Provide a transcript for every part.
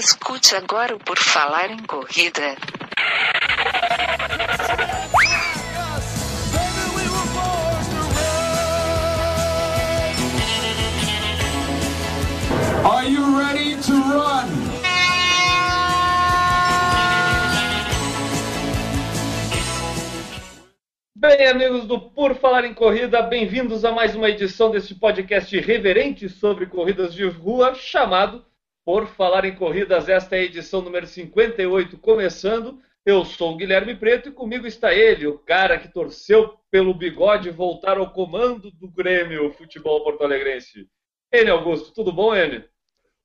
Escute agora o Por Falar em Corrida. Are you ready to run? Bem, amigos do Por Falar em Corrida, bem-vindos a mais uma edição deste podcast reverente sobre corridas de rua, chamado Por Falar em Corridas. Esta é a edição número 58, começando. Eu sou o Guilherme Preto e comigo está ele, o cara que torceu pelo bigode voltar ao comando do Grêmio Futebol Porto Alegrense. Ele, Augusto, tudo bom, ele?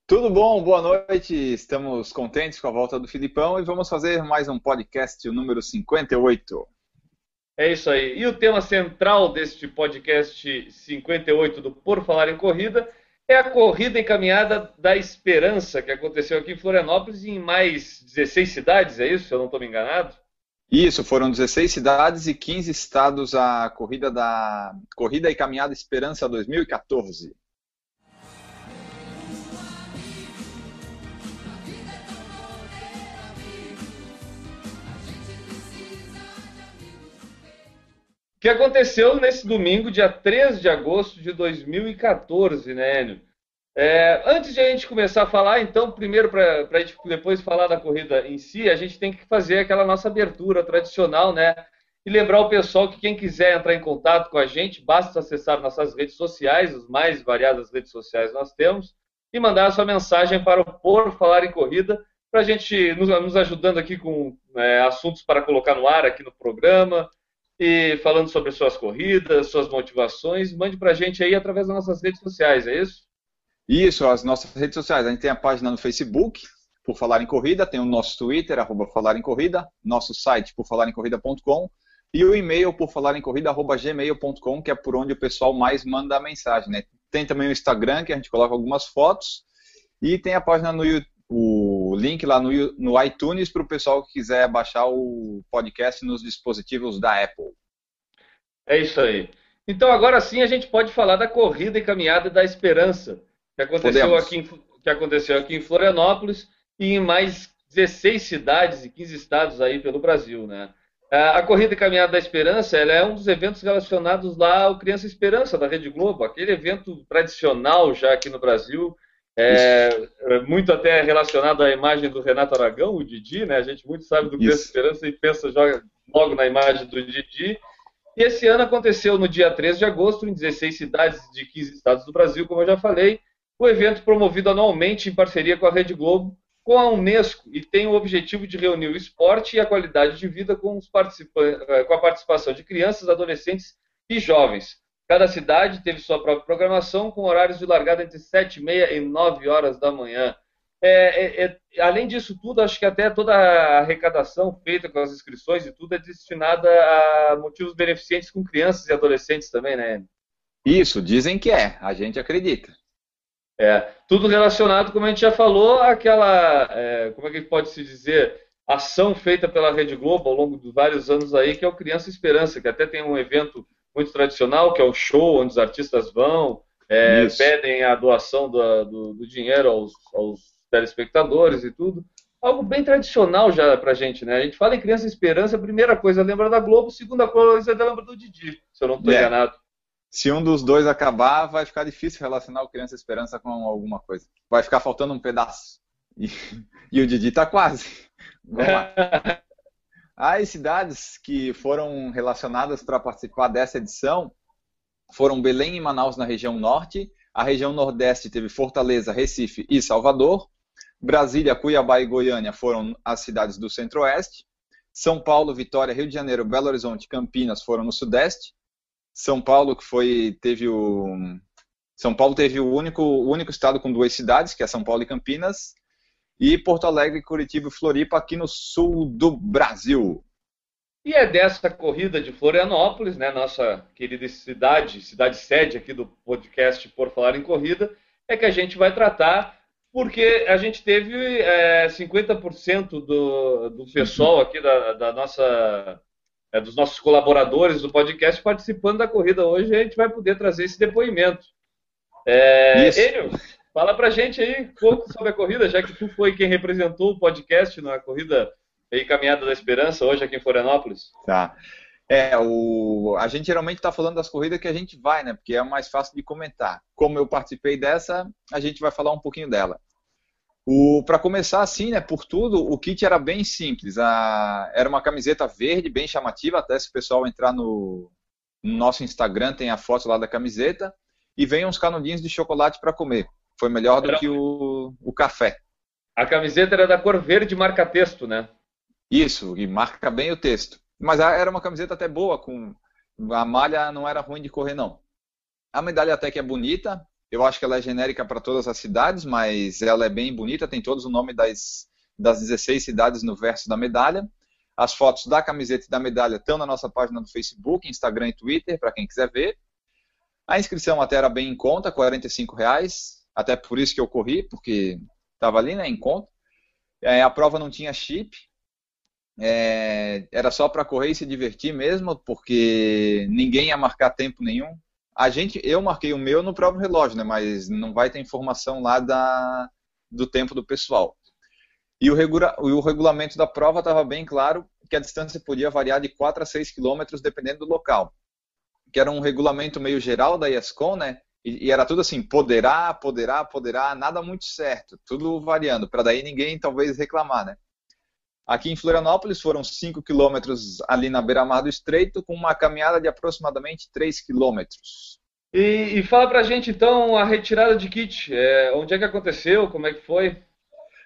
Tudo bom, boa noite. Estamos contentes com a volta do Filipão e vamos fazer mais um podcast, o número 58. É isso aí. E o tema central deste podcast 58 do Por Falar em Corrida é a corrida encaminhada da esperança que aconteceu aqui em Florianópolis e em mais 16 cidades, é isso? Se eu não estou me enganado? Isso, foram 16 cidades e 15 estados a corrida da Corrida e Caminhada Esperança 2014. Que aconteceu nesse domingo, dia 3 de agosto de 2014, né, Enio? É, antes de a gente começar a falar, então, primeiro, para a gente depois falar da corrida em si, a gente tem que fazer aquela nossa abertura tradicional, né? E lembrar o pessoal que quem quiser entrar em contato com a gente, basta acessar nossas redes sociais, as mais variadas redes sociais nós temos, e mandar a sua mensagem para o Por Falar em Corrida, para a gente nos, nos, ajudando aqui com é, assuntos para colocar no ar aqui no programa, e falando sobre suas corridas, suas motivações. Mande para a gente aí através das nossas redes sociais, é isso? Isso, as nossas redes sociais. A gente tem a página no Facebook, por Falar em Corrida, tem o nosso Twitter, arroba Falar em Corrida, nosso site, por Falar em Corrida.com, e o e-mail, por Falar em Corrida, arroba gmail.com, que é por onde o pessoal mais manda a mensagem. Né? Tem também o Instagram, que a gente coloca algumas fotos, e tem a página no YouTube o link lá no, no iTunes para o pessoal que quiser baixar o podcast nos dispositivos da Apple. É isso aí. Então agora sim a gente pode falar da corrida e caminhada da esperança que aconteceu, aqui em, que aconteceu aqui em Florianópolis e em mais 16 cidades e 15 estados aí pelo Brasil, né? A Corrida e Caminhada da Esperança ela é um dos eventos relacionados lá ao Criança Esperança da Rede Globo, aquele evento tradicional já aqui no Brasil, é, é, muito até relacionado à imagem do Renato Aragão, o Didi, né? A gente muito sabe do Criança Esperança e pensa joga logo na imagem do Didi. E esse ano aconteceu no dia 13 de agosto, em 16 cidades de 15 estados do Brasil, como eu já falei, o evento promovido anualmente em parceria com a Rede Globo, com a Unesco, e tem o objetivo de reunir o esporte e a qualidade de vida com, eh, com a participação de crianças, adolescentes e jovens. Cada cidade teve sua própria programação, com horários de largada entre 7 e meia e 9 horas da manhã. É, é, é, além disso tudo, acho que até toda a arrecadação feita com as inscrições e tudo é destinada a motivos beneficentes com crianças e adolescentes também, né? Isso, dizem que é, a gente acredita. É, tudo relacionado, como a gente já falou, àquela, é, como é que pode se dizer, ação feita pela Rede Globo ao longo de vários anos aí, que é o Criança Esperança, que até tem um evento muito tradicional, que é o show onde os artistas vão, é, pedem a doação do, do, do dinheiro aos, aos, telespectadores e tudo. Algo bem tradicional já pra gente, né? A gente fala em Criança Esperança, a primeira coisa lembra da Globo, a segunda coisa lembra do Didi, se eu não estou é. enganado. Se um dos dois acabar, vai ficar difícil relacionar o Criança Esperança com alguma coisa. Vai ficar faltando um pedaço. E, e o Didi tá quase. Vamos lá. As cidades que foram relacionadas para participar dessa edição. Foram Belém e Manaus na região norte, a região nordeste teve Fortaleza, Recife e Salvador, Brasília, Cuiabá e Goiânia foram as cidades do centro-oeste, São Paulo, Vitória, Rio de Janeiro, Belo Horizonte, Campinas foram no sudeste, São Paulo que foi teve o São Paulo teve o único o único estado com duas cidades, que é São Paulo e Campinas, e Porto Alegre, Curitiba e Floripa aqui no sul do Brasil. E é dessa corrida de Florianópolis, né, nossa querida cidade, cidade sede aqui do podcast Por Falar em Corrida, é que a gente vai tratar, porque a gente teve é, 50% do, do pessoal aqui da, da nossa, é, dos nossos colaboradores do podcast participando da corrida hoje, a gente vai poder trazer esse depoimento. É, Enio, fala pra gente aí um pouco sobre a corrida, já que tu foi quem representou o podcast na corrida Caminhada da Esperança hoje aqui em Florianópolis. Tá. É, o... a gente geralmente está falando das corridas que a gente vai, né? Porque é mais fácil de comentar. Como eu participei dessa, a gente vai falar um pouquinho dela. O... Para começar assim, né? Por tudo, o kit era bem simples. A... Era uma camiseta verde, bem chamativa. Até se o pessoal entrar no, no nosso Instagram, tem a foto lá da camiseta. E vem uns canudinhos de chocolate para comer. Foi melhor do era... que o... o café. A camiseta era da cor verde marca-texto, né? Isso, e marca bem o texto. Mas era uma camiseta até boa, com a malha não era ruim de correr, não. A medalha até que é bonita, eu acho que ela é genérica para todas as cidades, mas ela é bem bonita, tem todos o nome das, das 16 cidades no verso da medalha. As fotos da camiseta e da medalha estão na nossa página do Facebook, Instagram e Twitter, para quem quiser ver. A inscrição até era bem em conta, R$ reais, até por isso que eu corri, porque estava ali né, em conta. É, a prova não tinha chip, é, era só para correr e se divertir mesmo, porque ninguém ia marcar tempo nenhum. A gente, eu marquei o meu no próprio relógio, né? Mas não vai ter informação lá da, do tempo do pessoal. E o, regula, o regulamento da prova estava bem claro que a distância podia variar de 4 a 6 quilômetros dependendo do local. Que era um regulamento meio geral da ESCOM, né? E, e era tudo assim, poderá, poderá, poderá, nada muito certo, tudo variando, para daí ninguém talvez reclamar, né? Aqui em Florianópolis foram 5 quilômetros ali na beira-mar do Estreito, com uma caminhada de aproximadamente 3 quilômetros. E, e, fala pra gente então a retirada de kit. É, onde é que aconteceu? Como é que foi?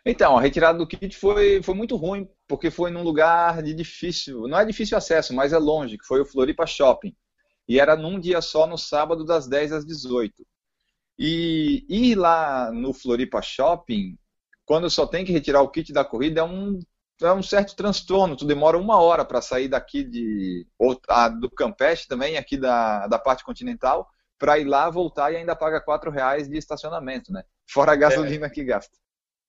Então, a retirada do kit foi, foi muito ruim, porque foi num lugar de difícil, não é difícil acesso, mas é longe, que foi o Floripa Shopping. E era num dia só, no sábado, das 10 às 18. E ir lá no Floripa Shopping, quando só tem que retirar o kit da corrida, é um é um certo transtorno. Tu demora uma hora para sair daqui de ou, a, do Campeche também, aqui da, da parte continental, para ir lá, voltar e ainda paga quatro reais de estacionamento, né? Fora a gasolina é. que gasta.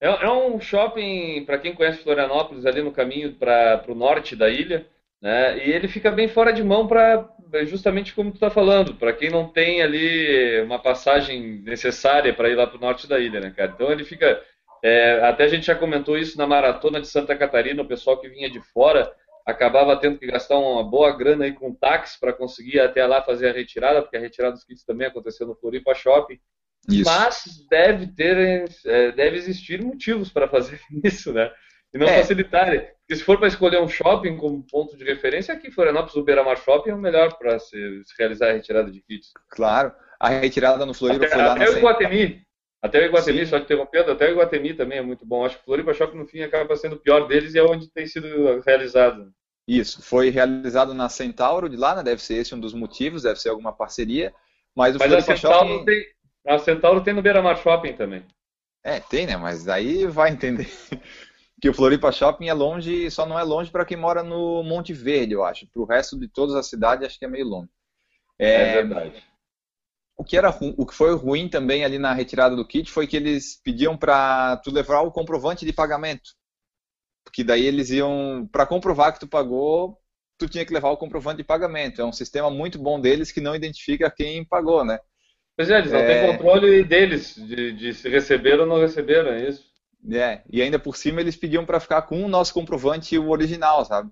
É, é um shopping, para quem conhece Florianópolis, ali no caminho para o norte da ilha, né? E ele fica bem fora de mão para justamente como tu está falando, para quem não tem ali uma passagem necessária para ir lá para o norte da ilha, né, cara? Então ele fica é, até a gente já comentou isso na maratona de Santa Catarina, o pessoal que vinha de fora acabava tendo que gastar uma boa grana aí com táxi para conseguir até lá fazer a retirada, porque a retirada dos kits também aconteceu no Floripa Shopping. Isso. Mas deve ter, é, deve existir motivos para fazer isso, né? E não é. facilitarem. Porque se for para escolher um shopping como ponto de referência, aqui Florianópolis, o Beira Mar Shopping é o melhor para se, se, realizar a retirada de kits. Claro. A retirada no Floripa até, foi lá até na o Iguatemi, até o Iguatemi, Sim. só interrompendo, até o Iguatemi também é muito bom. Acho que o Floripa Shopping, no fim, acaba sendo o pior deles e é onde tem sido realizado. Isso, foi realizado na Centauro de lá, né? Deve ser esse um dos motivos, deve ser alguma parceria. Mas o mas Floripa a Centauro Shopping... Tem, a Centauro tem no Beira Mar Shopping também. É, tem, né? Mas aí vai entender que o Floripa Shopping é longe, só não é longe para quem mora no Monte Verde, eu acho. Para o resto de todas as cidades, acho que é meio longe. É, é verdade o que era o que foi ruim também ali na retirada do kit foi que eles pediam para tu levar o comprovante de pagamento. Porque daí eles iam para comprovar que tu pagou, tu tinha que levar o comprovante de pagamento. É um sistema muito bom deles que não identifica quem pagou, né? Pois é, eles não é... têm controle deles de, de se receberam ou não receberam, é isso? É, e ainda por cima eles pediam para ficar com o nosso comprovante o original, sabe?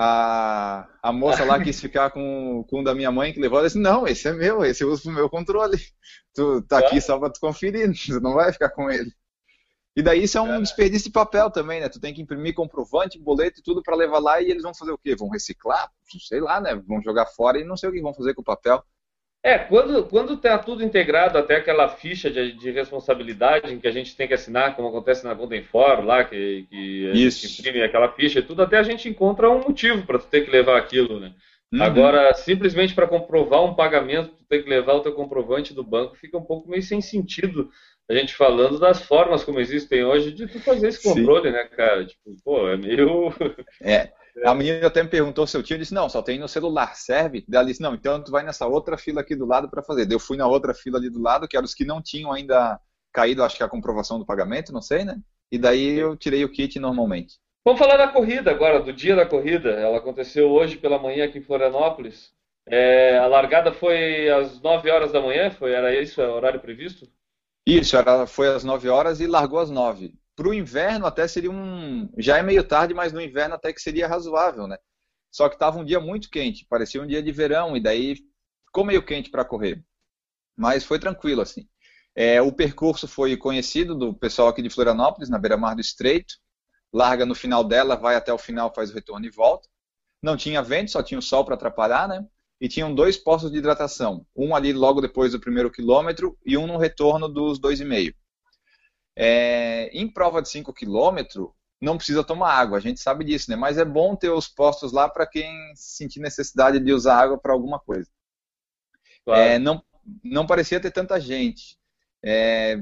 a, a moça lá quis ficar com, com o da minha mãe que levou, ela disse, não, esse é meu, esse eu uso pro meu controle. Tu tá aqui só para tu conferir, tu não vai ficar com ele. E daí isso é um desperdício de papel também, né? Tu tem que imprimir comprovante, boleto e tudo para levar lá e eles vão fazer o quê? Vão reciclar? Sei lá, né? Vão jogar fora e não sei o que vão fazer com o papel. É, quando, quando tá tudo integrado, até aquela ficha de, de responsabilidade em que a gente tem que assinar, como acontece na Golden For, lá, que, que a Isso. gente imprime aquela ficha e tudo, até a gente encontra um motivo para tu ter que levar aquilo, né? Uhum. Agora, simplesmente para comprovar um pagamento, tu tem que levar o teu comprovante do banco, fica um pouco meio sem sentido a gente falando das formas como existem hoje de tu fazer esse controle, Sim. né, cara? Tipo, pô, é meio. É. A menina até me perguntou se eu tinha, eu disse, não, só tem no celular, serve? Ela disse, não, então tu vai nessa outra fila aqui do lado para fazer. Eu fui na outra fila ali do lado, que eram os que não tinham ainda caído, acho que a comprovação do pagamento, não sei, né? E daí eu tirei o kit normalmente. Vamos falar da corrida agora, do dia da corrida. Ela aconteceu hoje pela manhã aqui em Florianópolis. É, a largada foi às 9 horas da manhã, foi, era isso, é o horário previsto? Isso, era, foi às 9 horas e largou às 9. Para o inverno até seria um. Já é meio tarde, mas no inverno até que seria razoável, né? Só que estava um dia muito quente, parecia um dia de verão, e daí ficou meio quente para correr. Mas foi tranquilo, assim. É, o percurso foi conhecido do pessoal aqui de Florianópolis, na beira-mar do Estreito. Larga no final dela, vai até o final, faz o retorno e volta. Não tinha vento, só tinha o sol para atrapalhar, né? E tinham dois postos de hidratação. Um ali logo depois do primeiro quilômetro e um no retorno dos dois e meio. É, em prova de 5 quilômetros, não precisa tomar água, a gente sabe disso, né? Mas é bom ter os postos lá para quem sentir necessidade de usar água para alguma coisa. Claro. É, não, não parecia ter tanta gente. É,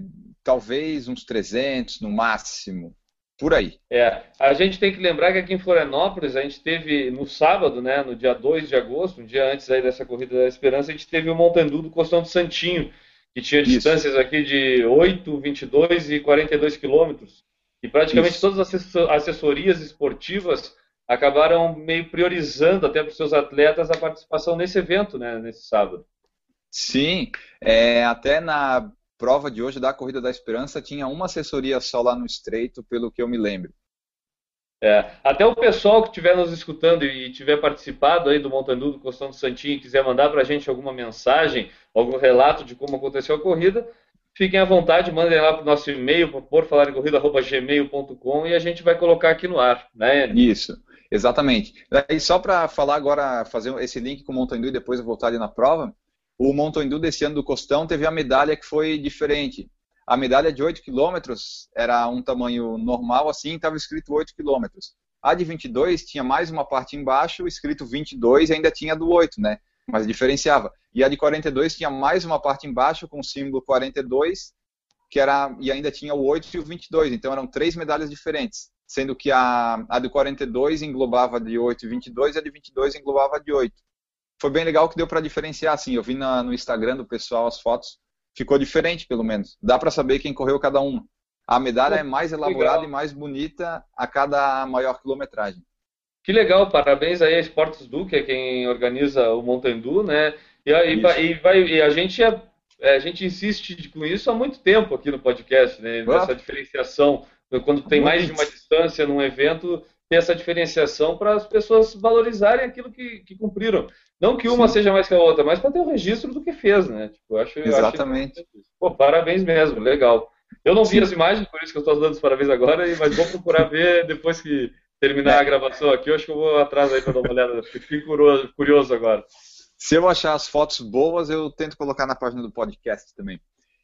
talvez uns 300 no máximo, por aí. É, a gente tem que lembrar que aqui em Florianópolis a gente teve no sábado, né, no dia 2 de agosto, um dia antes aí dessa corrida da Esperança, a gente teve o Montandu do Costão do Santinho, que tinha Isso. distâncias aqui de 8, 22 e 42 quilômetros. E praticamente Isso. todas as assessorias esportivas acabaram meio priorizando até para os seus atletas a participação nesse evento, né, nesse sábado. Sim, é, até na prova de hoje da Corrida da Esperança tinha uma assessoria só lá no Estreito, pelo que eu me lembro. É, até o pessoal que estiver nos escutando e tiver participado aí do Montandu do Costão do Santinho e quiser mandar para a gente alguma mensagem, algum relato de como aconteceu a corrida, fiquem à vontade, mandem lá para o nosso e-mail, por falar em e a gente vai colocar aqui no ar, né? Isso, exatamente. E só para falar agora, fazer esse link com o Montandu e depois voltar ali na prova, o Montandu desse ano do Costão teve a medalha que foi diferente. A medalha de 8 quilômetros era um tamanho normal, assim, estava escrito 8 quilômetros. A de 22 tinha mais uma parte embaixo, escrito 22, e ainda tinha do 8, né? Mas diferenciava. E a de 42 tinha mais uma parte embaixo com o símbolo 42, que era e ainda tinha o 8 e o 22. Então eram três medalhas diferentes, sendo que a, a de 42 englobava de 8 e 22 e a de 22 englobava de 8 foi bem legal que deu para diferenciar, assim, eu vi na, no Instagram do pessoal as fotos, ficou diferente pelo menos, dá para saber quem correu cada uma. A medalha Pô, é mais elaborada legal. e mais bonita a cada maior quilometragem. Que legal, parabéns aí a Esportes Du, que é quem organiza o Montandu, né? E, e, e, vai, e a gente é, é, a gente insiste com isso há muito tempo aqui no podcast, né? Essa diferenciação. Quando tem mais de uma distância num evento, ter essa diferenciação para as pessoas valorizarem aquilo que, que cumpriram. Não que uma Sim. seja mais que a outra, mas para ter o registro do que fez, né? Tipo, acho, Exatamente. Acho... Pô, parabéns mesmo, legal. Eu não vi as imagens, por isso que eu estou dando os parabéns agora, mas vou procurar ver depois que terminar a gravação aqui. Eu acho que eu vou atrás aí para dar uma olhada. Fiquei curioso agora. Se eu achar as fotos boas, eu tento colocar na página do podcast também.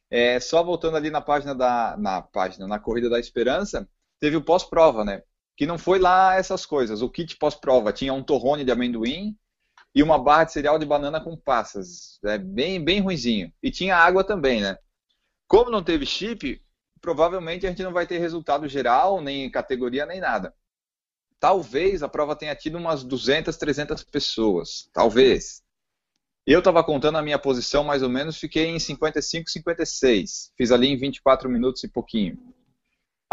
É, só voltando ali na página da na página na corrida da Esperança, teve o pós-prova, né? Que não foi lá essas coisas. O kit pós-prova tinha um torrone de amendoim, e uma barra de cereal de banana com passas. É bem, bem ruizinho. E tinha água também, né? Como não teve chip, provavelmente a gente não vai ter resultado geral, nem categoria, nem nada. Talvez a prova tenha tido umas 200, 300 pessoas. Talvez. Eu estava contando a minha posição mais ou menos, fiquei em 55, 56. Fiz ali em 24 minutos e pouquinho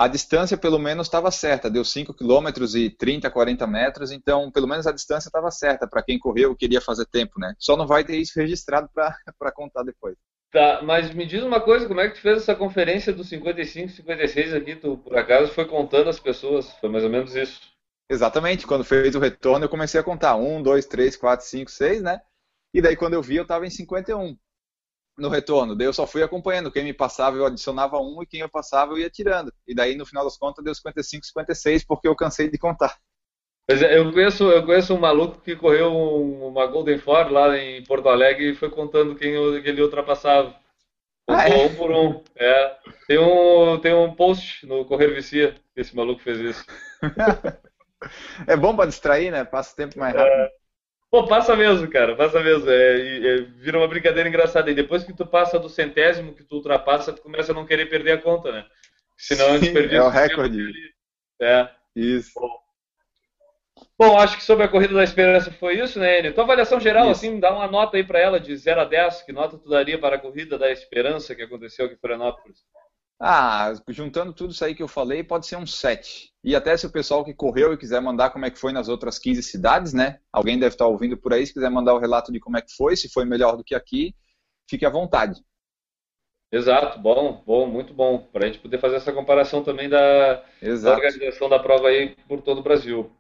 a distância pelo menos estava certa, deu 5 km e 30, 40 metros, então pelo menos a distância estava certa para quem correu queria fazer tempo, né? Só não vai ter isso registrado para contar depois. Tá, mas me diz uma coisa, como é que tu fez essa conferência dos 55, 56 aqui? Tu por acaso foi contando as pessoas? Foi mais ou menos isso? Exatamente, quando fez o retorno eu comecei a contar 1, 2, 3, 4, 5, 6, né? E daí quando eu vi eu estava em 51 no retorno. Daí eu só fui acompanhando. Quem me passava, eu adicionava um, e quem eu passava, eu ia tirando. E daí, no final das contas, deu 55, 56, porque eu cansei de contar. Pois é, eu conheço, eu conheço um maluco que correu uma Golden Ford lá em Porto Alegre e foi contando quem ele ultrapassava. Ah, é? Um por um. É. Tem, um, tem um post no Correr Vicia que esse maluco fez isso. é bom para distrair, né? Passa o tempo mais rápido. É. Pô, passa mesmo, cara, passa mesmo. É, é, vira uma brincadeira engraçada. E depois que tu passa do centésimo que tu ultrapassa, tu começa a não querer perder a conta, né? Senão Sim, a gente perdia. É o recorde. É. Isso. Bom. Bom, acho que sobre a corrida da esperança foi isso, né, Enio? Tua avaliação geral, isso. assim, dá uma nota aí para ela de 0 a 10. Que nota tu daria para a corrida da esperança que aconteceu aqui em Florianópolis? Ah, juntando tudo isso aí que eu falei, pode ser um 7. E até se o pessoal que correu e quiser mandar como é que foi nas outras 15 cidades, né? Alguém deve estar ouvindo por aí, se quiser mandar o relato de como é que foi, se foi melhor do que aqui, fique à vontade. Exato, bom, bom, muito bom. Para a gente poder fazer essa comparação também da, da, organização da prova aí por todo o Brasil.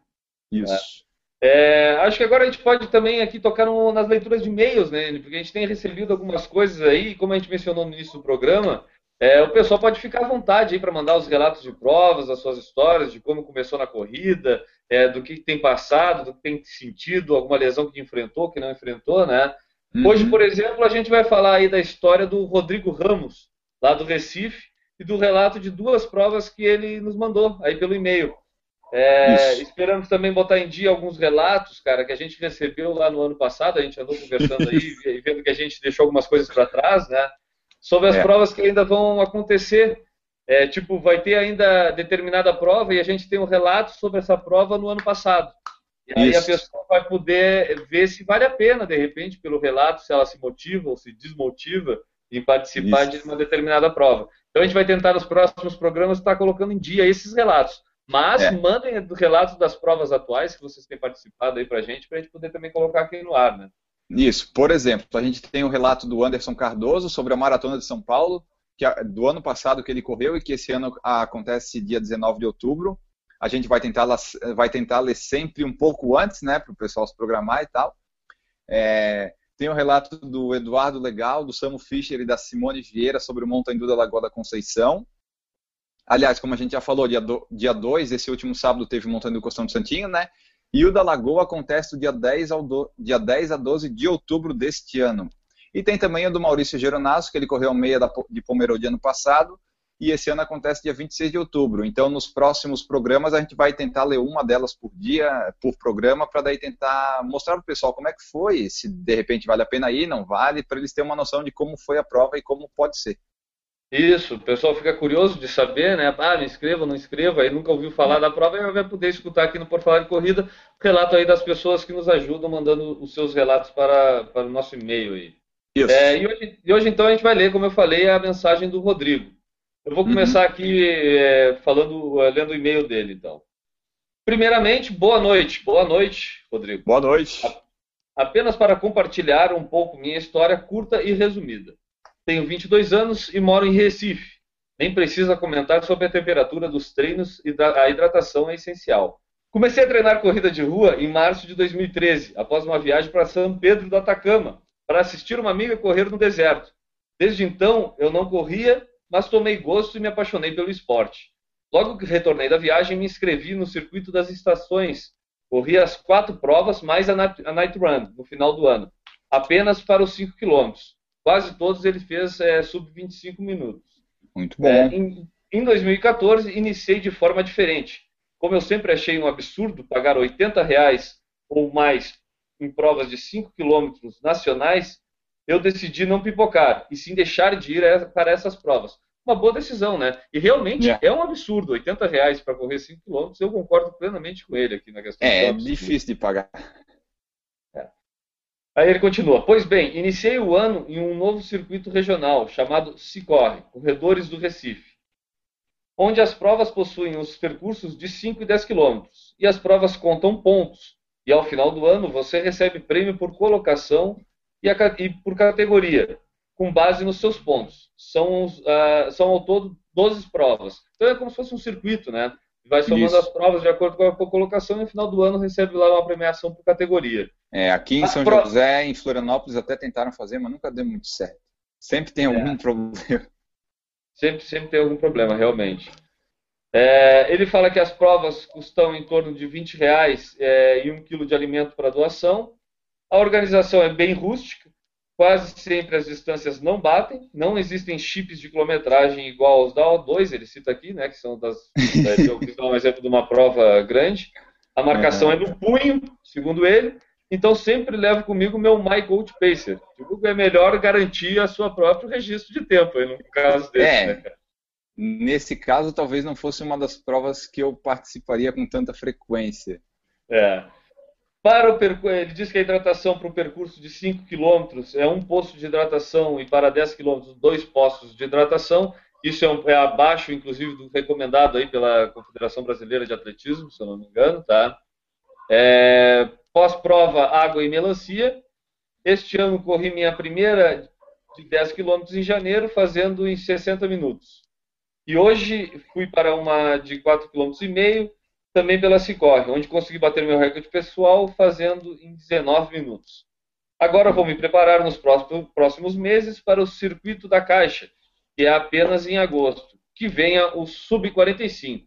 Isso. É, acho que agora a gente pode também aqui tocar no, nas leituras de e-mails, né? Porque a gente tem recebido algumas coisas aí, como a gente mencionou no início do programa, é, o pessoal pode ficar à vontade aí para mandar os relatos de provas, as suas histórias, de como começou na corrida, é, do que tem passado, do que tem sentido, alguma lesão que enfrentou, que não enfrentou, né? Uhum. Hoje, por exemplo, a gente vai falar aí da história do Rodrigo Ramos, lá do Recife, e do relato de duas provas que ele nos mandou aí pelo e-mail. É, esperamos também botar em dia alguns relatos, cara, que a gente recebeu lá no ano passado. A gente andou conversando aí e vendo que a gente deixou algumas coisas para trás, né? Sobre as é. provas que ainda vão acontecer. É, tipo, vai ter ainda determinada prova e a gente tem um relato sobre essa prova no ano passado. E aí Isso. a pessoa vai poder ver se vale a pena, de repente, pelo relato, se ela se motiva ou se desmotiva em participar Isso. de uma determinada prova. Então a gente vai tentar nos próximos programas estar colocando em dia esses relatos. Mas é. mandem relatos das provas atuais que vocês têm participado aí pra gente, pra gente poder também colocar aqui no ar, né? Isso. Por exemplo, a gente tem o relato do Anderson Cardoso sobre a Maratona de São Paulo, que do ano passado que ele correu e que esse ano acontece dia 19 de outubro. A gente vai tentar, vai tentar ler sempre um pouco antes, né, para o pessoal se programar e tal. É, tem o relato do Eduardo Legal, do Samu Fischer e da Simone Vieira sobre o Montandu da Lagoa da Conceição. Aliás, como a gente já falou, dia 2, dia dois, esse último sábado teve o Montanha do Costão do Santinho, né? E o da Lagoa acontece do dia 10, ao do, dia 10 a 12 de outubro deste ano. E tem também o do Maurício Geronasso, que ele correu meia da, de Pomerode ano passado, e esse ano acontece dia 26 de outubro. Então, nos próximos programas, a gente vai tentar ler uma delas por dia, por programa, para daí tentar mostrar para o pessoal como é que foi, se de repente vale a pena ir, não vale, para eles terem uma noção de como foi a prova e como pode ser. Isso, o pessoal fica curioso de saber, né? Ah, me inscreva, não inscreva, aí nunca ouviu falar da prova, e vai poder escutar aqui no Por Falar de Corrida o relato aí das pessoas que nos ajudam mandando os seus relatos para, para o nosso e-mail aí. Isso. É, e, hoje, e hoje, então, a gente vai ler, como eu falei, a mensagem do Rodrigo. Eu vou começar uhum. aqui é, falando, é, lendo o e-mail dele, então. Primeiramente, boa noite. Boa noite, Rodrigo. Boa noite. Apenas para compartilhar um pouco minha história curta e resumida. Tenho 22 anos e moro em Recife. Nem precisa comentar sobre a temperatura dos treinos e a hidratação é essencial. Comecei a treinar corrida de rua em março de 2013, após uma viagem para São Pedro do Atacama, para assistir uma amiga correr no deserto. Desde então, eu não corria, mas tomei gosto e me apaixonei pelo esporte. Logo que retornei da viagem, me inscrevi no circuito das estações. Corri as quatro provas, mais a Night Run, no final do ano, apenas para os 5 quilômetros quase todos ele fez é, sub 25 minutos. Muito bom. É, em, em 2014, iniciei de forma diferente. Como eu sempre achei um absurdo pagar 80 reais ou mais em provas de 5 quilômetros nacionais, eu decidi não pipocar e sim deixar de ir para essas provas. Uma boa decisão, né? E realmente yeah. é um absurdo, 80 reais para correr 5 quilômetros, eu concordo plenamente com ele aqui na questão. É, é difícil de pagar. Aí ele continua: Pois bem, iniciei o ano em um novo circuito regional chamado Cicorre, Corredores do Recife, onde as provas possuem os percursos de 5 e 10 quilômetros e as provas contam pontos. E ao final do ano você recebe prêmio por colocação e, a, e por categoria, com base nos seus pontos. São, uh, são ao todo 12 provas. Então é como se fosse um circuito, né? Vai somando Isso. as provas de acordo com a colocação e no final do ano recebe lá uma premiação por categoria. É, aqui em São pro... José, em Florianópolis, até tentaram fazer, mas nunca deu muito certo. Sempre tem algum é. problema. Sempre, sempre tem algum problema, realmente. É, ele fala que as provas custam em torno de 20 reais é, e um quilo de alimento para doação. A organização é bem rústica, quase sempre as distâncias não batem, não existem chips de quilometragem igual aos da O2, ele cita aqui, né, que são das, é, eu dar um exemplo de uma prova grande. A marcação uhum. é no punho, segundo ele, então sempre levo comigo meu My Gold Pacer. Que é melhor garantir a sua próprio registro de tempo, no caso desse, é. né? Nesse caso, talvez não fosse uma das provas que eu participaria com tanta frequência. É. Para o ele diz que a hidratação para um percurso de 5 km é um posto de hidratação e para 10 km dois postos de hidratação. Isso é, um, é, abaixo, inclusive, do recomendado aí pela Confederação Brasileira de Atletismo, se eu não me engano, tá? É, Pós-prova, água e melancia. Este ano corri minha primeira de 10 quilômetros em janeiro, fazendo em 60 minutos. E hoje fui para uma de 4,5 km, também pela Cicorre, onde consegui bater meu recorde pessoal fazendo em 19 minutos. Agora vou me preparar nos próximos meses para o Circuito da Caixa, que é apenas em agosto, que venha o Sub-45.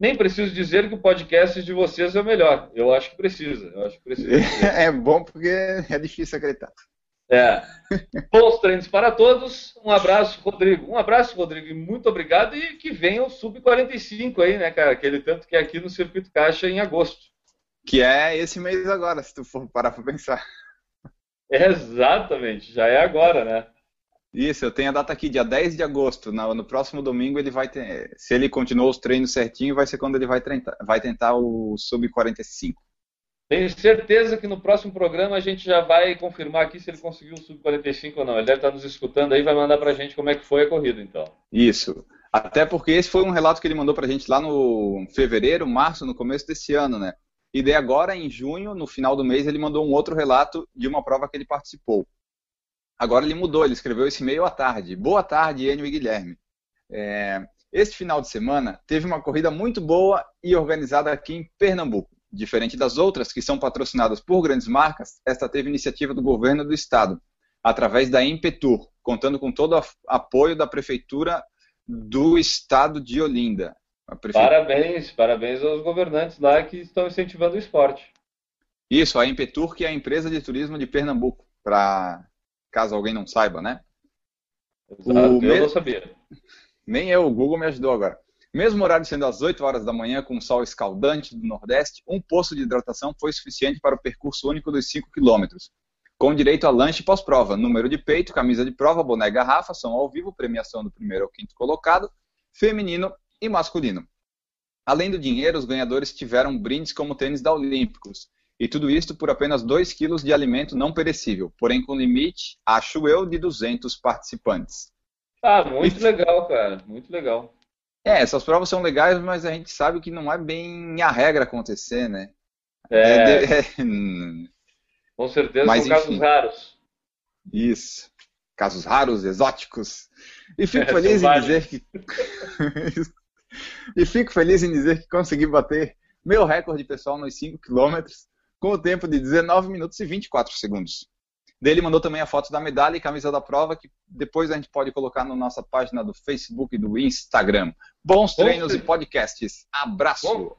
Nem preciso dizer que o podcast de vocês é o melhor. Eu acho que precisa. Eu acho que precisa. é bom porque é difícil acreditar. É. Bons treinos para todos. Um abraço, Rodrigo. Um abraço, Rodrigo. E muito obrigado. E que venha o Sub-45 aí, né, cara? Aquele tanto que é aqui no Circuito Caixa em agosto. Que é esse mês agora, se tu for parar para pensar. Exatamente. Já é agora, né? Isso, eu tenho a data aqui, dia 10 de agosto. No, no próximo domingo ele vai ter. Se ele continuou os treinos certinho, vai ser quando ele vai tentar, vai tentar o Sub-45. Tenho certeza que no próximo programa a gente já vai confirmar aqui se ele conseguiu o Sub-45 ou não. Ele deve estar nos escutando aí vai mandar pra gente como é que foi a corrida, então. Isso. Até porque esse foi um relato que ele mandou pra gente lá no fevereiro, março, no começo desse ano, né? E daí agora, em junho, no final do mês, ele mandou um outro relato de uma prova que ele participou. Agora ele mudou, ele escreveu esse e-mail à tarde. Boa tarde, Enio e Guilherme. É, este final de semana teve uma corrida muito boa e organizada aqui em Pernambuco. Diferente das outras, que são patrocinadas por grandes marcas, esta teve iniciativa do governo do estado, através da Impetur, contando com todo o apoio da prefeitura do estado de Olinda. Parabéns, parabéns aos governantes lá que estão incentivando o esporte. Isso, a Impetur, que é a empresa de turismo de Pernambuco, para caso alguém não saiba, né? Exato, o eu não sabia. Nem eu, o Google me ajudou agora. Mesmo horário sendo às 8 horas da manhã, com o sol escaldante do Nordeste, um posto de hidratação foi suficiente para o percurso único dos 5 quilômetros. Com direito a lanche pós-prova, número de peito, camisa de prova, boné garrafa, são ao vivo, premiação do primeiro ao quinto colocado, feminino e masculino. Além do dinheiro, os ganhadores tiveram brindes como tênis da Olímpicos. E tudo isto por apenas 2 quilos de alimento não perecível, porém com limite, acho eu, de 200 participantes. Ah, muito e... legal, cara, muito legal. É, essas provas são legais, mas a gente sabe que não é bem a regra acontecer, né? É. é, de... é... Com certeza mas, são enfim. casos raros. Isso. Casos raros, exóticos. E fico é, feliz em dizer que. e fico feliz em dizer que consegui bater meu recorde pessoal nos 5 quilômetros com o tempo de 19 minutos e 24 segundos. Dele mandou também a foto da medalha e camisa da prova, que depois a gente pode colocar na nossa página do Facebook e do Instagram. Bons treinos e podcasts. Abraço! Bom,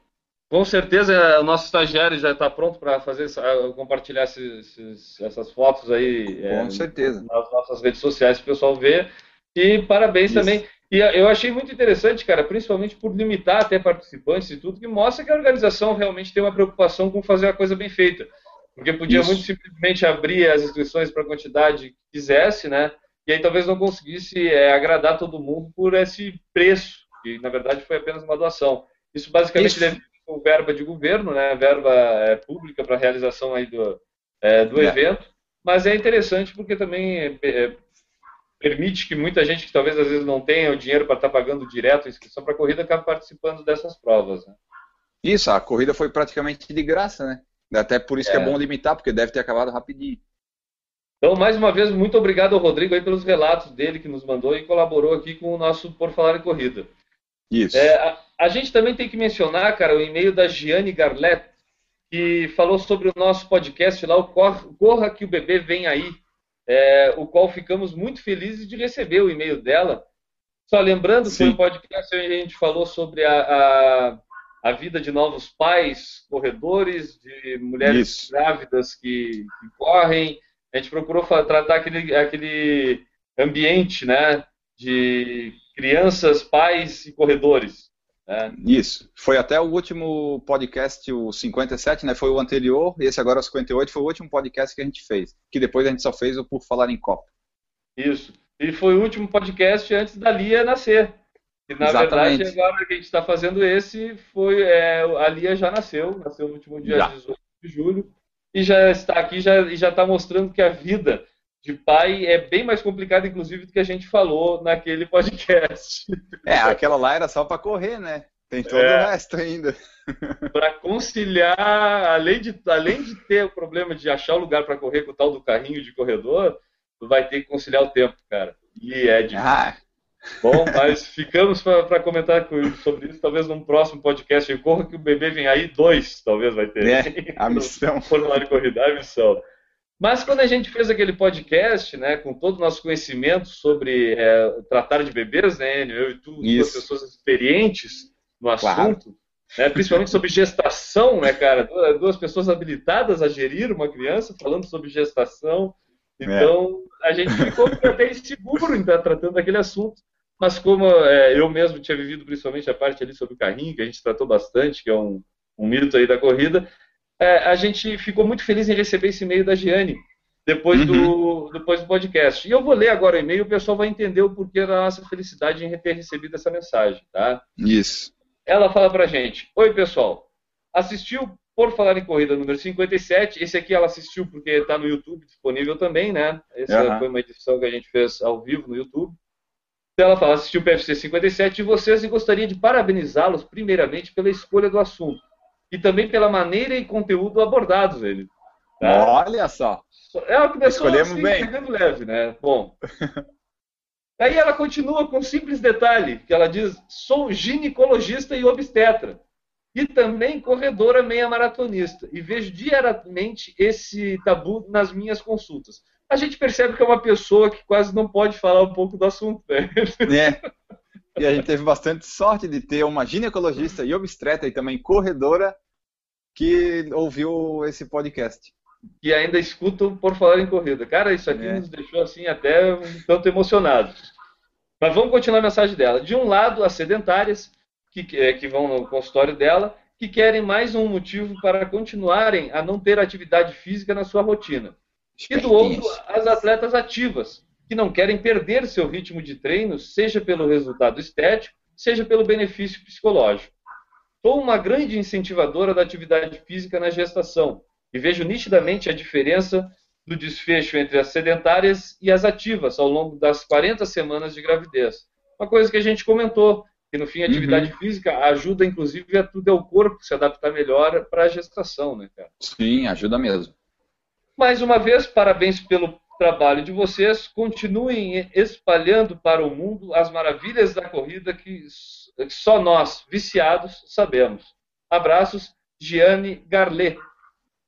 com certeza o nosso estagiário já está pronto para fazer compartilhar esses, essas fotos aí com é, certeza. nas nossas redes sociais para o pessoal ver. E parabéns Isso. também. E eu achei muito interessante, cara, principalmente por limitar até participantes e tudo, que mostra que a organização realmente tem uma preocupação com fazer a coisa bem feita. Porque podia Isso. muito simplesmente abrir as inscrições para a quantidade que quisesse, né? E aí talvez não conseguisse é, agradar todo mundo por esse preço, que na verdade foi apenas uma doação. Isso basicamente Isso. deve ser verba de governo, né? Verba é, pública para a realização aí do, é, do é. evento. Mas é interessante porque também é, é, permite que muita gente que talvez às vezes não tenha o dinheiro para estar tá pagando direto a inscrição para a corrida acabe participando dessas provas. Né? Isso, a corrida foi praticamente de graça, né? Até por isso é. que é bom limitar, porque deve ter acabado rapidinho. Então, mais uma vez, muito obrigado ao Rodrigo aí pelos relatos dele que nos mandou e colaborou aqui com o nosso Por Falar em Corrida. Isso. É, a, a, gente também tem que mencionar, cara, o e-mail da Giane Garlet, que falou sobre o nosso podcast lá, o Corra que o Bebê Vem Aí, é, o qual ficamos muito felizes de receber o e-mail dela. Só lembrando, Sim. foi um podcast onde a gente falou sobre a, a a vida de novos pais, corredores, de mulheres Isso. grávidas que, que, correm. A gente procurou tratar aquele, aquele ambiente né, de crianças, pais e corredores. Né? Isso. Foi até o último podcast, o 57, né? Foi o anterior, e esse agora, o 58, foi o último podcast que a gente fez. Que depois a gente só fez o Por Falar em Copa. Isso. E foi o último podcast antes da Lia nascer. E na Exatamente. verdade, agora que a gente está fazendo esse, foi é, a Lia já nasceu, nasceu no último dia já. 18 de julho, e já está aqui já, e já está mostrando que a vida de pai é bem mais complicada, inclusive, do que a gente falou naquele podcast. É, aquela lá era só para correr, né? Tem todo é, o resto ainda. Para conciliar, além de, além de ter o problema de achar o lugar para correr com o tal do carrinho de corredor, tu vai ter que conciliar o tempo, cara. E é difícil. Ah. Bom, mas ficamos para comentar sobre isso, talvez num próximo podcast. Corra que o bebê vem aí, dois talvez vai ter. É, a missão. Formulário de corrida, a missão. Mas quando a gente fez aquele podcast, né, com todo o nosso conhecimento sobre é, tratar de bebês, né, eu e tu, duas pessoas experientes no assunto, claro. né, principalmente sobre gestação, né, cara, duas pessoas habilitadas a gerir uma criança, falando sobre gestação. É. Então, é. a gente ficou até inseguro em estar tratando daquele assunto. Mas como é, eu mesmo tinha vivido principalmente a parte ali sobre o carrinho, que a gente tratou bastante, que é um, um mito aí da corrida, é, a gente ficou muito feliz em receber esse e-mail da Giane, depois, uhum. do, depois do podcast. E eu vou ler agora o e-mail, o pessoal vai entender o porquê da nossa felicidade em ter recebido essa mensagem, tá? Isso. Ela fala pra gente, Oi, pessoal, assistiu por Falar em Corrida número 57, esse aqui ela assistiu porque está no YouTube disponível também, né? Essa uhum. foi uma edição que a gente fez ao vivo no YouTube. Então ela fala, assistiu o PFC 57 de vocês e gostaria de parabenizá-los primeiramente pela escolha do assunto e também pela maneira e conteúdo abordados ele. Tá? Olha só. É o que Escolhemos assim, bem. pegando leve, né? Bom. Aí ela continua com um simples detalhe, que ela diz: sou ginecologista e obstetra. E também corredora meia maratonista. E vejo diariamente esse tabu nas minhas consultas. A gente percebe que é uma pessoa que quase não pode falar um pouco do assunto. Né? É. E a gente teve bastante sorte de ter uma ginecologista e obstetra e também corredora que ouviu esse podcast. E ainda escutam por falar em corrida. Cara, isso aqui é. nos deixou assim até um tanto emocionados. Mas vamos continuar a mensagem dela. De um lado, as sedentárias, que, é, que vão no consultório dela, que querem mais um motivo para continuarem a não ter atividade física na sua rotina. E do outro, as atletas ativas, que não querem perder seu ritmo de treino, seja pelo resultado estético, seja pelo benefício psicológico. Sou uma grande incentivadora da atividade física na gestação e vejo nitidamente a diferença do desfecho entre as sedentárias e as ativas ao longo das 40 semanas de gravidez. Uma coisa que a gente comentou, que no fim a atividade uhum. física ajuda inclusive a tudo é o corpo se adaptar melhor para a gestação, né, cara? Sim, ajuda mesmo. Mais uma vez, parabéns pelo trabalho de vocês. Continuem espalhando para o mundo as maravilhas da corrida que só nós, viciados, sabemos. Abraços, Gianni Garlet.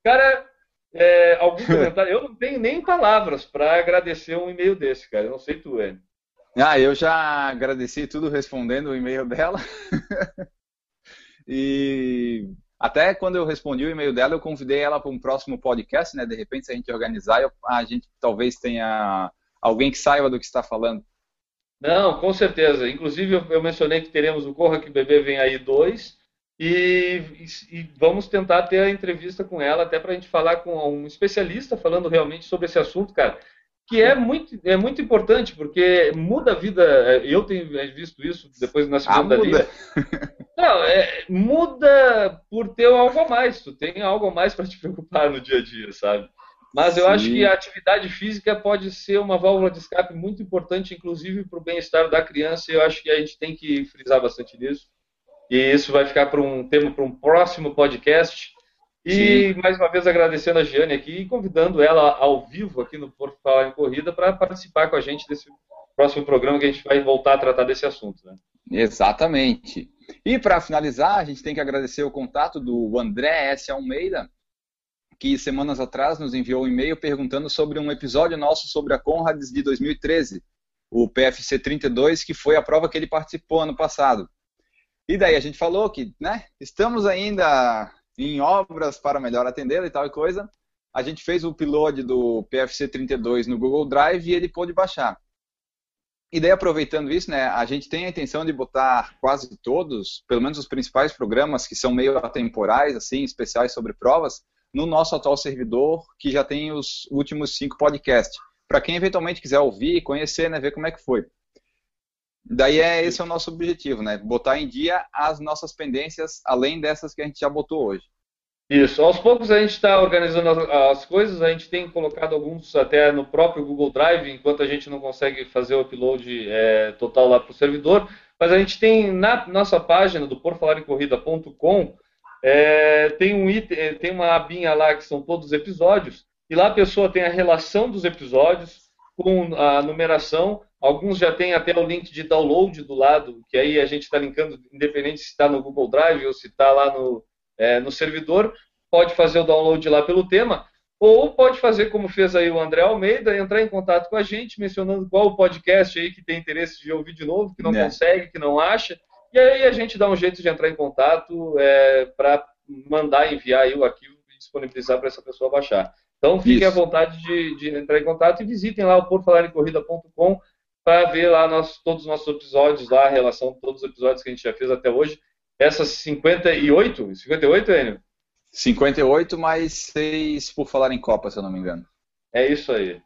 Cara, é, algum comentário? Eu não tenho nem palavras para agradecer um e-mail desse, cara. Eu não sei tu, Enio. Ah, eu já agradeci tudo respondendo o e-mail dela. e até quando eu respondi o e-mail dela, eu convidei ela para um próximo podcast, né? De repente, se a gente organizar, eu, a gente talvez tenha alguém que saiba do que está falando. Não, com certeza. Inclusive, eu, eu mencionei que teremos o Corra que Bebê Vem Aí 2 e, e, e, vamos tentar ter a entrevista com ela, até para a gente falar com um especialista falando realmente sobre esse assunto, cara que é muito, é muito importante, porque muda a vida. Eu tenho visto isso depois do nascimento ah, da Lívia. Não, é, muda por ter algo a mais. Tu tem algo a mais para te preocupar no dia a dia, sabe? Mas eu Sim. acho que a atividade física pode ser uma válvula de escape muito importante, inclusive para o bem-estar da criança. E eu acho que a gente tem que frisar bastante nisso. E isso vai ficar para um tema para um próximo podcast. E Sim. mais uma vez agradecendo a Giane aqui e convidando ela ao vivo aqui no Por Falar em Corrida para participar com a gente desse próximo programa que a gente vai voltar a tratar desse assunto. Né? Exatamente. E para finalizar, a gente tem que agradecer o contato do André S. Almeida, que semanas atrás nos enviou um e-mail perguntando sobre um episódio nosso sobre a Conrads de 2013, o PFC 32, que foi a prova que ele participou ano passado. E daí a gente falou que, né, estamos ainda em obras para melhor atender e tal coisa. A gente fez o upload do PFC 32 no Google Drive e ele pôde baixar. E daí, aproveitando isso, né, a gente tem a intenção de botar quase todos, pelo menos os principais programas que são meio atemporais, assim, especiais sobre provas, no nosso atual servidor, que já tem os últimos cinco podcasts. Para quem eventualmente quiser ouvir, conhecer, né, ver como é que foi. Daí é esse é o nosso objetivo, né? Botar em dia as nossas pendências, além dessas que a gente já botou hoje. Isso, aos poucos a gente está organizando as, as, coisas, a gente tem colocado alguns até no próprio Google Drive, enquanto a gente não consegue fazer o upload é, total lá para o servidor, mas a gente tem na nossa página do porfalarincorrida.com é, tem, um item, tem uma abinha lá que são todos os episódios, e lá a pessoa tem a relação dos episódios, com a numeração. Alguns já têm até o link de download do lado, que aí a gente está linkando, independente se está no Google Drive ou se está lá no, é, no servidor, pode fazer o download lá pelo tema, ou pode fazer como fez aí o André Almeida, entrar em contato com a gente, mencionando qual o podcast aí que tem interesse de ouvir de novo, que não é. consegue, que não acha, e aí a gente dá um jeito de entrar em contato é, para mandar enviar aí o arquivo e disponibilizar para essa pessoa baixar. Então fiquem Isso. à vontade de, de, entrar em contato e visitem lá o porfalarencorrida.com para ver lá nosso, todos os nossos episódios lá, a relação de todos os episódios que a gente já fez até hoje. Essas 58, 58, Enio? 58 mais 6 por falar em Copa, se eu não me engano. É isso aí.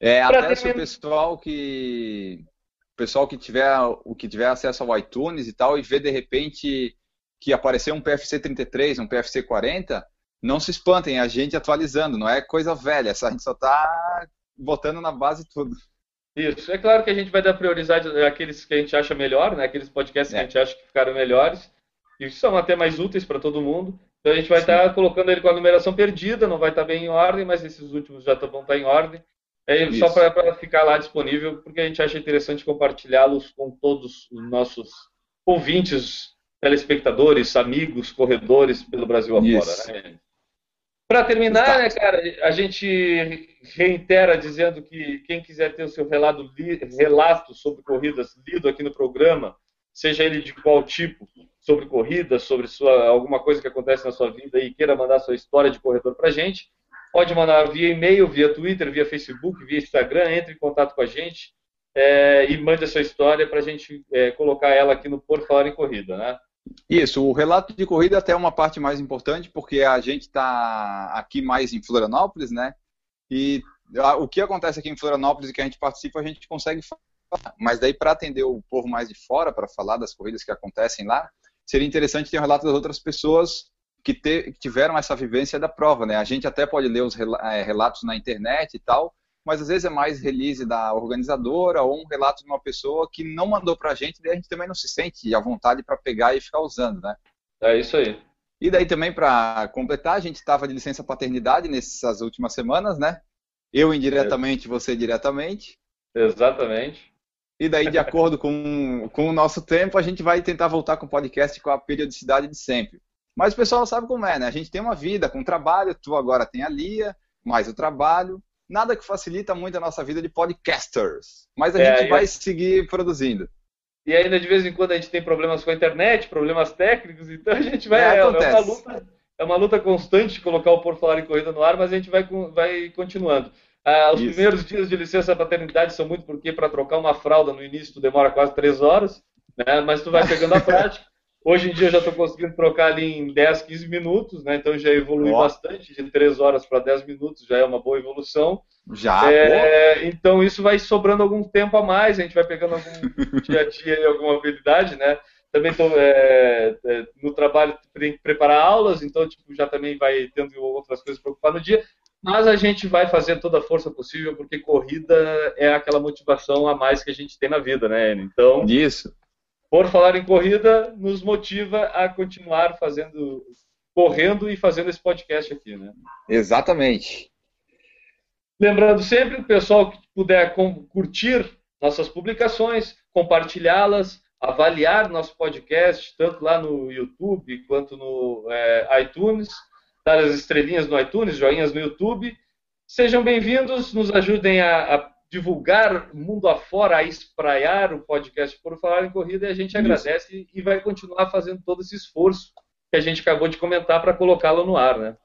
É, pra até se o pessoal que o pessoal que tiver o que tiver acesso ao iTunes e tal e ver de repente que apareceu um PFC 33, um PFC 40, não se espantem, é a gente atualizando, não é coisa velha, a gente só está botando na base tudo. Isso, é claro que a gente vai dar prioridade àqueles que a gente acha melhor, né? aqueles podcasts é. que a gente acha que ficaram melhores, e são até mais úteis para todo mundo. Então a gente vai estar tá colocando ele com a numeração perdida, não vai estar tá bem em ordem, mas esses últimos já vão estar tá em ordem. É só para ficar lá disponível, porque a gente acha interessante compartilhá-los com todos os nossos ouvintes, telespectadores, amigos, corredores pelo Brasil afora. Né? Para terminar, né, cara, a gente reitera dizendo que quem quiser ter o seu relato, relato sobre corridas lido aqui no programa, seja ele de qual tipo, sobre corridas, sobre sua, alguma coisa que acontece na sua vida e queira mandar sua história de corredor para a gente, pode mandar via e-mail, via Twitter, via Facebook, via Instagram, entre em contato com a gente é, e mande a sua história para a gente é, colocar ela aqui no Por Falar em Corrida, né? Isso, o relato de corrida até é uma parte mais importante, porque a gente está aqui mais em Florianópolis, né? E o que acontece aqui em Florianópolis e que a gente participa, a gente consegue falar. Mas daí, para atender o povo mais de fora, para falar das corridas que acontecem lá, seria interessante ter um relato das outras pessoas que, te, que tiveram essa vivência da prova, né? A gente até pode ler os é, relatos na internet e tal, mas às vezes é mais release da organizadora ou um relato de uma pessoa que não mandou para a gente, e a gente também não se sente à vontade para pegar e ficar usando, né? É isso aí. E daí também para completar, a gente estava de licença paternidade nessas últimas semanas, né? Eu indiretamente, é. você diretamente. Exatamente. E daí, de acordo com, com o nosso tempo, a gente vai tentar voltar com o podcast com a periodicidade de sempre. Mas o pessoal sabe como é, né? A gente tem uma vida com trabalho, tu agora tem a Lia, mais o trabalho, nada que facilita muito a nossa vida de podcasters. Mas a é, gente vai seguir produzindo. E ainda de vez em quando a gente tem problemas com a internet, problemas técnicos, então a gente vai. É, é, é uma, luta, é uma luta constante colocar o Por Falar em Corrida no ar, mas a gente vai, vai continuando. Ah, os Isso. primeiros dias de licença paternidade são muito porque para trocar uma fralda no início tu demora quase três horas, né? mas tu vai pegando a prática. Hoje em dia eu já estou conseguindo trocar ali em 10, 15 minutos, né? Então já evolui bastante, de 3 horas para 10 minutos já é uma boa evolução. Já. É, então isso vai sobrando algum tempo a mais, a gente vai pegando algum dia a dia alguma habilidade, né? Também estou é, é, no trabalho tem que preparar aulas, então tipo, já também vai tendo outras coisas para ocupar no dia. Mas a gente vai fazer toda a força possível, porque corrida é aquela motivação a mais que a gente tem na vida, né? Então. Isso por falar em corrida, nos motiva a continuar fazendo, correndo e fazendo esse podcast aqui, né? Exatamente. Lembrando sempre, o pessoal que puder curtir nossas publicações, compartilhá-las, avaliar nosso podcast, tanto lá no YouTube quanto no é, iTunes, dar as estrelinhas no iTunes, joinhas no YouTube. Sejam bem-vindos, nos ajudem a, a divulgar mundo afora, a espraiar o podcast por falar em corrida e a gente Isso. agradece e vai continuar fazendo todo esse esforço que a gente acabou de comentar para colocá-lo no ar, né?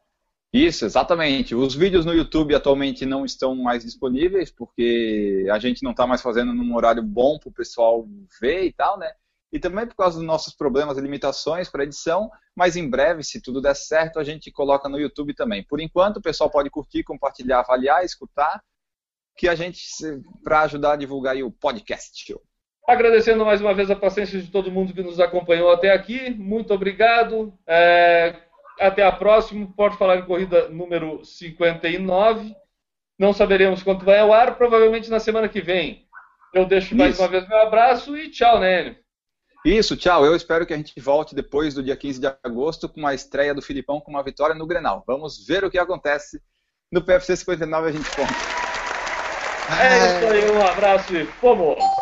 Isso, exatamente. Os vídeos no YouTube atualmente não estão mais disponíveis porque a gente não está mais fazendo num horário bom para o pessoal ver e tal, né? E também por causa dos nossos problemas e limitações para edição, mas em breve, se tudo der certo, a gente coloca no YouTube também. Por enquanto, o pessoal pode curtir, compartilhar, avaliar, escutar que a gente para ajudar a divulgar o podcast. Agradecendo mais uma vez a paciência de todo mundo que nos acompanhou até aqui. Muito obrigado. É, até a próxima. Pode falar em corrida número 59. Não saberemos quanto vai ao ar, provavelmente na semana que vem. Eu deixo mais Isso. uma vez meu abraço e tchau, né, Isso, tchau. Eu espero que a gente volte depois do dia 15 de agosto com a estreia do Filipão com uma vitória no Grenal. Vamos ver o que acontece no PFC 59 a gente conta. É isso aí, um abraço e fomos!